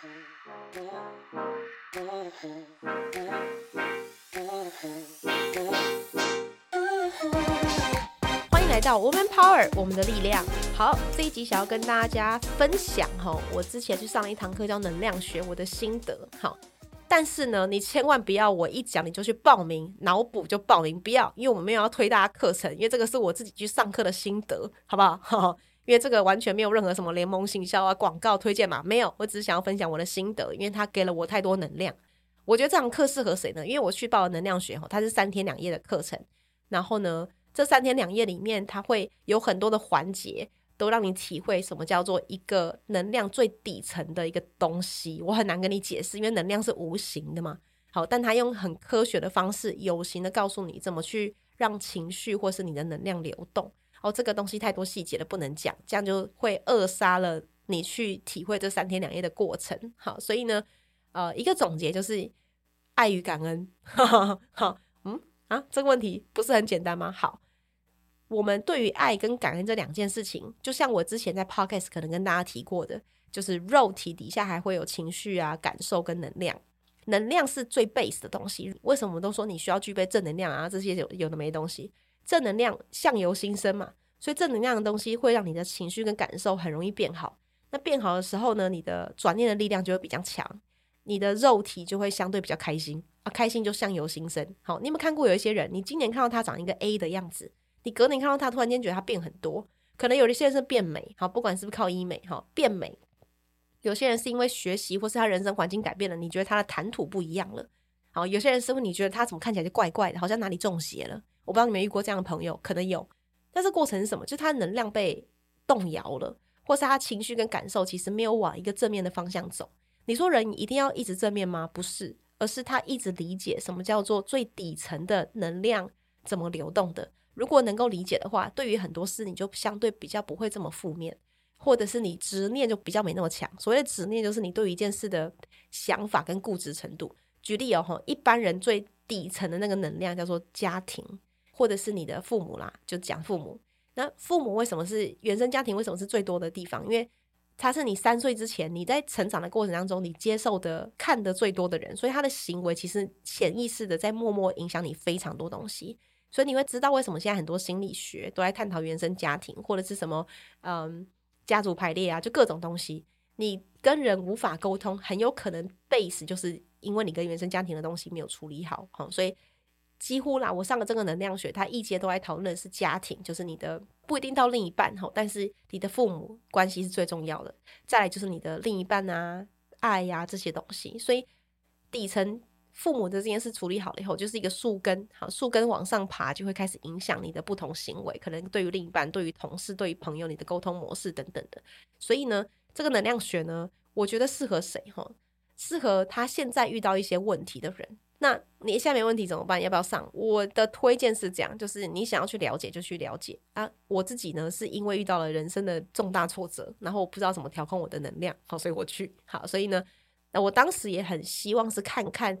欢迎来到 Woman Power，我们的力量。好，这一集想要跟大家分享哈，我之前去上了一堂课叫能量学，我的心得。好。但是呢，你千万不要我一讲你就去报名，脑补就报名，不要，因为我们没有要推大家课程，因为这个是我自己去上课的心得，好不好？因为这个完全没有任何什么联盟行销啊、广告推荐嘛，没有，我只是想要分享我的心得，因为它给了我太多能量。我觉得这堂课适合谁呢？因为我去报了能量学，它是三天两夜的课程，然后呢，这三天两夜里面，它会有很多的环节。都让你体会什么叫做一个能量最底层的一个东西，我很难跟你解释，因为能量是无形的嘛。好，但他用很科学的方式，有形的告诉你怎么去让情绪或是你的能量流动。哦，这个东西太多细节了，不能讲，这样就会扼杀了你去体会这三天两夜的过程。好，所以呢，呃，一个总结就是爱与感恩。好，嗯啊，这个问题不是很简单吗？好。我们对于爱跟感恩这两件事情，就像我之前在 podcast 可能跟大家提过的，就是肉体底下还会有情绪啊、感受跟能量。能量是最 base 的东西。为什么我都说你需要具备正能量啊？这些有有的没东西，正能量相由心生嘛，所以正能量的东西会让你的情绪跟感受很容易变好。那变好的时候呢，你的转念的力量就会比较强，你的肉体就会相对比较开心啊，开心就相由心生。好，你有没有看过有一些人，你今年看到他长一个 A 的样子？你隔年看到他，突然间觉得他变很多，可能有一些人是变美，好，不管是不是靠医美，哈，变美。有些人是因为学习或是他人生环境改变了，你觉得他的谈吐不一样了，好，有些人是问你觉得他怎么看起来就怪怪的，好像哪里中邪了。我不知道你们遇过这样的朋友，可能有，但是过程是什么？就是他能量被动摇了，或是他情绪跟感受其实没有往一个正面的方向走。你说人一定要一直正面吗？不是，而是他一直理解什么叫做最底层的能量怎么流动的。如果能够理解的话，对于很多事你就相对比较不会这么负面，或者是你执念就比较没那么强。所谓的执念，就是你对于一件事的想法跟固执程度。举例哦，一般人最底层的那个能量叫做家庭，或者是你的父母啦，就讲父母。那父母为什么是原生家庭？为什么是最多的地方？因为他是你三岁之前你在成长的过程当中，你接受的看得最多的人，所以他的行为其实潜意识的在默默影响你非常多东西。所以你会知道为什么现在很多心理学都在探讨原生家庭，或者是什么嗯家族排列啊，就各种东西。你跟人无法沟通，很有可能 base 就是因为你跟原生家庭的东西没有处理好。好，所以几乎啦，我上了这个能量学，它一节都在讨论是家庭，就是你的不一定到另一半哈，但是你的父母关系是最重要的。再来就是你的另一半啊，爱呀、这些东西。所以底层。父母的这件事处理好了以后，就是一个树根，好，树根往上爬，就会开始影响你的不同行为，可能对于另一半、对于同事、对于朋友，你的沟通模式等等的。所以呢，这个能量学呢，我觉得适合谁？哈，适合他现在遇到一些问题的人。那你现在没问题怎么办？要不要上？我的推荐是这样，就是你想要去了解就去了解啊。我自己呢，是因为遇到了人生的重大挫折，然后我不知道怎么调控我的能量，好，所以我去。好，所以呢，那我当时也很希望是看看。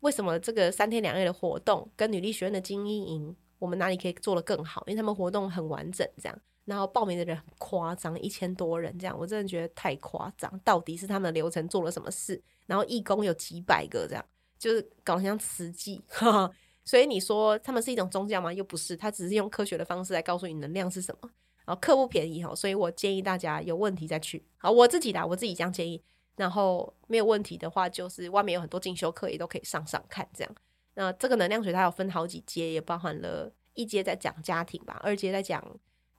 为什么这个三天两夜的活动跟女力学院的精英营，我们哪里可以做得更好？因为他们活动很完整，这样，然后报名的人很夸张，一千多人这样，我真的觉得太夸张。到底是他们的流程做了什么事？然后义工有几百个，这样就是搞像慈济。所以你说他们是一种宗教吗？又不是，他只是用科学的方式来告诉你能量是什么。然后课不便宜哈，所以我建议大家有问题再去。好，我自己的，我自己这样建议。然后没有问题的话，就是外面有很多进修课也都可以上上看这样。那这个能量学它有分好几阶，也包含了一阶在讲家庭吧，二阶在讲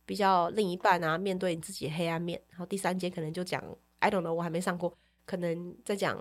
比较另一半啊，面对你自己的黑暗面，然后第三阶可能就讲 I don't know，我还没上过，可能在讲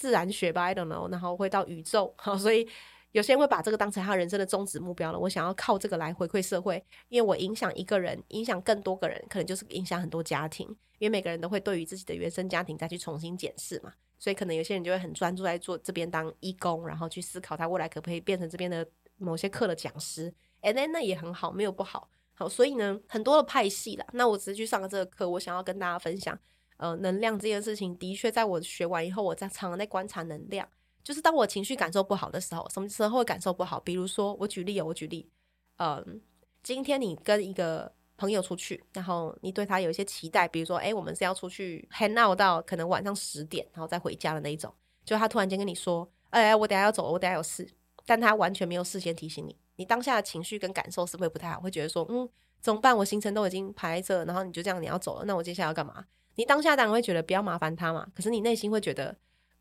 自然学吧，I don't know，然后会到宇宙，好，所以。有些人会把这个当成他人生的终止目标了。我想要靠这个来回馈社会，因为我影响一个人，影响更多个人，可能就是影响很多家庭。因为每个人都会对于自己的原生家庭再去重新检视嘛，所以可能有些人就会很专注在做这边当义工，然后去思考他未来可不可以变成这边的某些课的讲师。哎，那那也很好，没有不好。好，所以呢，很多的派系啦。那我只是去上了这个课，我想要跟大家分享，呃，能量这件事情的确在我学完以后，我在常常在观察能量。就是当我情绪感受不好的时候，什么时候会感受不好？比如说，我举例，我举例，嗯，今天你跟一个朋友出去，然后你对他有一些期待，比如说，哎，我们是要出去 hang out 到可能晚上十点，然后再回家的那一种。就他突然间跟你说，哎，我等下要走了，我等下有事，但他完全没有事先提醒你，你当下的情绪跟感受是不是不太好？会觉得说，嗯，怎么办？我行程都已经排着，然后你就这样你要走了，那我接下来要干嘛？你当下当然会觉得不要麻烦他嘛，可是你内心会觉得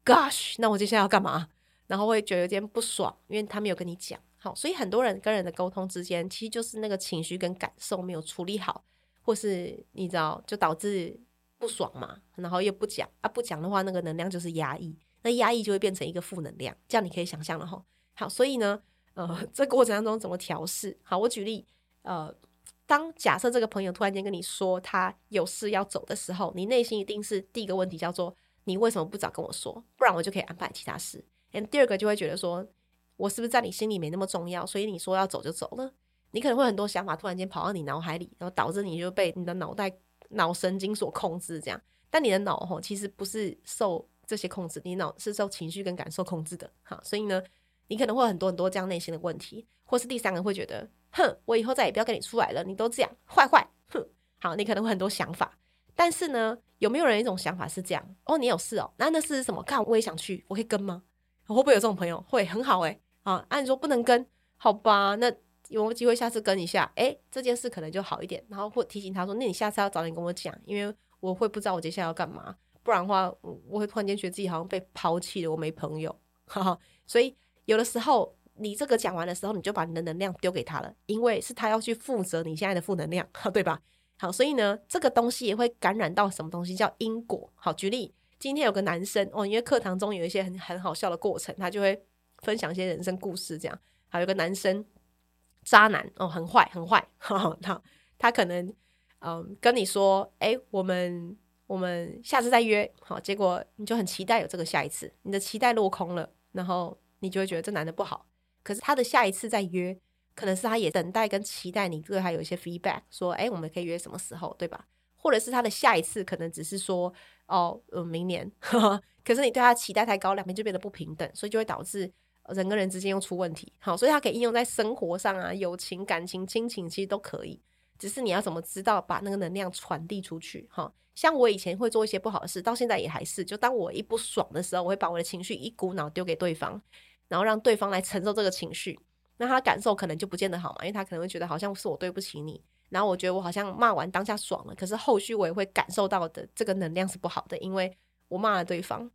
，Gosh，那我接下来要干嘛？然后会觉得有点不爽，因为他没有跟你讲。好，所以很多人跟人的沟通之间，其实就是那个情绪跟感受没有处理好，或是你知道，就导致不爽嘛。然后又不讲啊，不讲的话，那个能量就是压抑，那压抑就会变成一个负能量。这样你可以想象了哈。好，所以呢，呃，这过程当中怎么调试？好，我举例，呃，当假设这个朋友突然间跟你说他有事要走的时候，你内心一定是第一个问题叫做你为什么不早跟我说？不然我就可以安排其他事。And 第二个就会觉得说。我是不是在你心里没那么重要？所以你说要走就走了？你可能会很多想法突然间跑到你脑海里，然后导致你就被你的脑袋脑神经所控制。这样，但你的脑吼其实不是受这些控制，你脑是受情绪跟感受控制的。哈，所以呢，你可能会很多很多这样内心的问题，或是第三个会觉得，哼，我以后再也不要跟你出来了，你都这样坏坏，哼。好，你可能会很多想法，但是呢，有没有人一种想法是这样？哦，你有事哦，那那事是什么？看我也想去，我可以跟吗？会不会有这种朋友？会，很好诶。啊，按说不能跟，好吧？那有没机会下次跟一下？诶，这件事可能就好一点。然后或提醒他说，那你下次要早点跟我讲，因为我会不知道我接下来要干嘛。不然的话，我会突然间觉得自己好像被抛弃了，我没朋友。哈哈，所以有的时候你这个讲完的时候，你就把你的能量丢给他了，因为是他要去负责你现在的负能量，对吧？好，所以呢，这个东西也会感染到什么东西叫因果。好，举例，今天有个男生哦，因为课堂中有一些很很好笑的过程，他就会。分享一些人生故事，这样还有个男生渣男哦，很坏很坏，他他可能嗯跟你说，哎，我们我们下次再约，好，结果你就很期待有这个下一次，你的期待落空了，然后你就会觉得这男的不好，可是他的下一次再约，可能是他也等待跟期待你对他有一些 feedback，说，哎，我们可以约什么时候，对吧？或者是他的下一次可能只是说，哦，嗯，明年，可是你对他期待太高，两边就变得不平等，所以就会导致。人跟人之间又出问题，好，所以它可以应用在生活上啊，友情、感情、亲情，其实都可以。只是你要怎么知道把那个能量传递出去？哈，像我以前会做一些不好的事，到现在也还是。就当我一不爽的时候，我会把我的情绪一股脑丢给对方，然后让对方来承受这个情绪。那他感受可能就不见得好嘛，因为他可能会觉得好像是我对不起你。然后我觉得我好像骂完当下爽了，可是后续我也会感受到的这个能量是不好的，因为我骂了对方。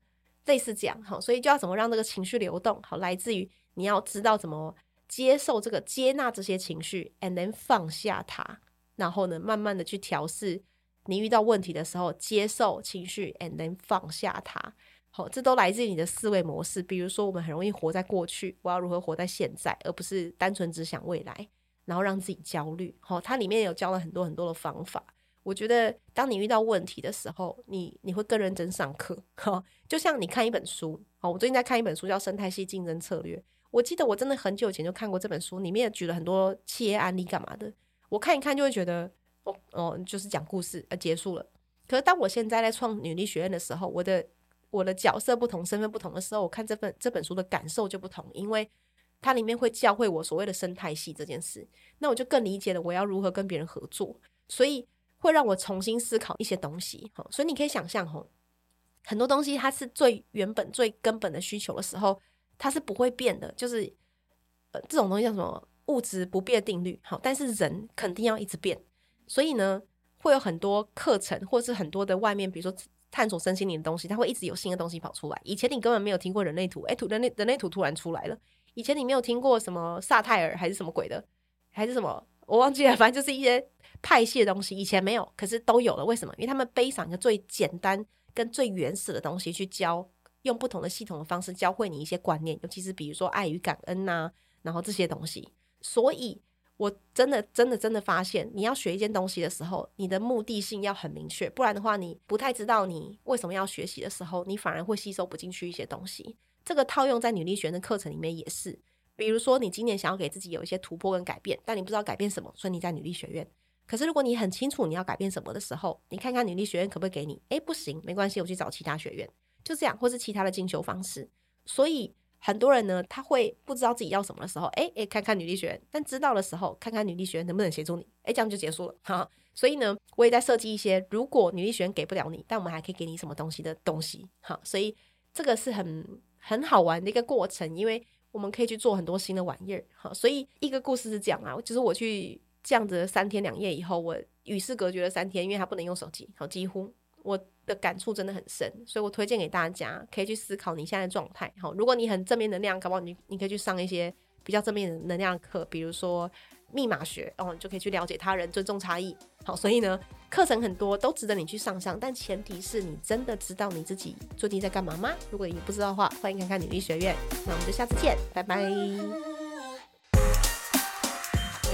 类似这样哈，所以就要怎么让这个情绪流动？好，来自于你要知道怎么接受这个、接纳这些情绪，and then 放下它，然后呢，慢慢的去调试。你遇到问题的时候，接受情绪，and then 放下它。好，这都来自于你的思维模式。比如说，我们很容易活在过去，我要如何活在现在，而不是单纯只想未来，然后让自己焦虑。好，它里面有教了很多很多的方法。我觉得，当你遇到问题的时候，你你会更认真上课，哈，就像你看一本书，哦，我最近在看一本书叫《生态系竞争策略》。我记得我真的很久以前就看过这本书，里面举了很多企业案例干嘛的。我看一看就会觉得，哦哦，就是讲故事，呃，结束了。可是当我现在在创女力学院的时候，我的我的角色不同，身份不同的时候，我看这份这本书的感受就不同，因为它里面会教会我所谓的生态系这件事，那我就更理解了我要如何跟别人合作，所以。会让我重新思考一些东西，好所以你可以想象，很多东西它是最原本、最根本的需求的时候，它是不会变的，就是呃，这种东西叫什么物质不变定律，好，但是人肯定要一直变，所以呢，会有很多课程，或是很多的外面，比如说探索身心灵的东西，它会一直有新的东西跑出来。以前你根本没有听过人类图，诶，图人类人类图突然出来了。以前你没有听过什么萨泰尔还是什么鬼的，还是什么我忘记了，反正就是一些。派系的东西以前没有，可是都有了。为什么？因为他们背上一个最简单跟最原始的东西去教，用不同的系统的方式教会你一些观念，尤其是比如说爱与感恩呐、然后这些东西。所以我真的真的真的发现，你要学一件东西的时候，你的目的性要很明确，不然的话，你不太知道你为什么要学习的时候，你反而会吸收不进去一些东西。这个套用在女力学的课程里面也是。比如说，你今年想要给自己有一些突破跟改变，但你不知道改变什么，所以你在女力学院。可是，如果你很清楚你要改变什么的时候，你看看女力学院可不可以给你？诶，不行，没关系，我去找其他学院，就这样，或是其他的进修方式。所以很多人呢，他会不知道自己要什么的时候，哎哎，看看女力学院；但知道的时候，看看女力学院能不能协助你，哎，这样就结束了哈。所以呢，我也在设计一些，如果女力学院给不了你，但我们还可以给你什么东西的东西，哈。所以这个是很很好玩的一个过程，因为我们可以去做很多新的玩意儿，哈。所以一个故事是这样啊，就是我去这样子三天两夜以后，我与世隔绝了三天，因为他不能用手机，好，几乎我。的感触真的很深，所以我推荐给大家，可以去思考你现在的状态。好，如果你很正面能量，搞不好你你可以去上一些比较正面的能量课，比如说密码学，哦，你就可以去了解他人，尊重差异。好，所以呢，课程很多都值得你去上上，但前提是你真的知道你自己最近在干嘛吗？如果你不知道的话，欢迎看看女力学院。那我们就下次见，拜拜。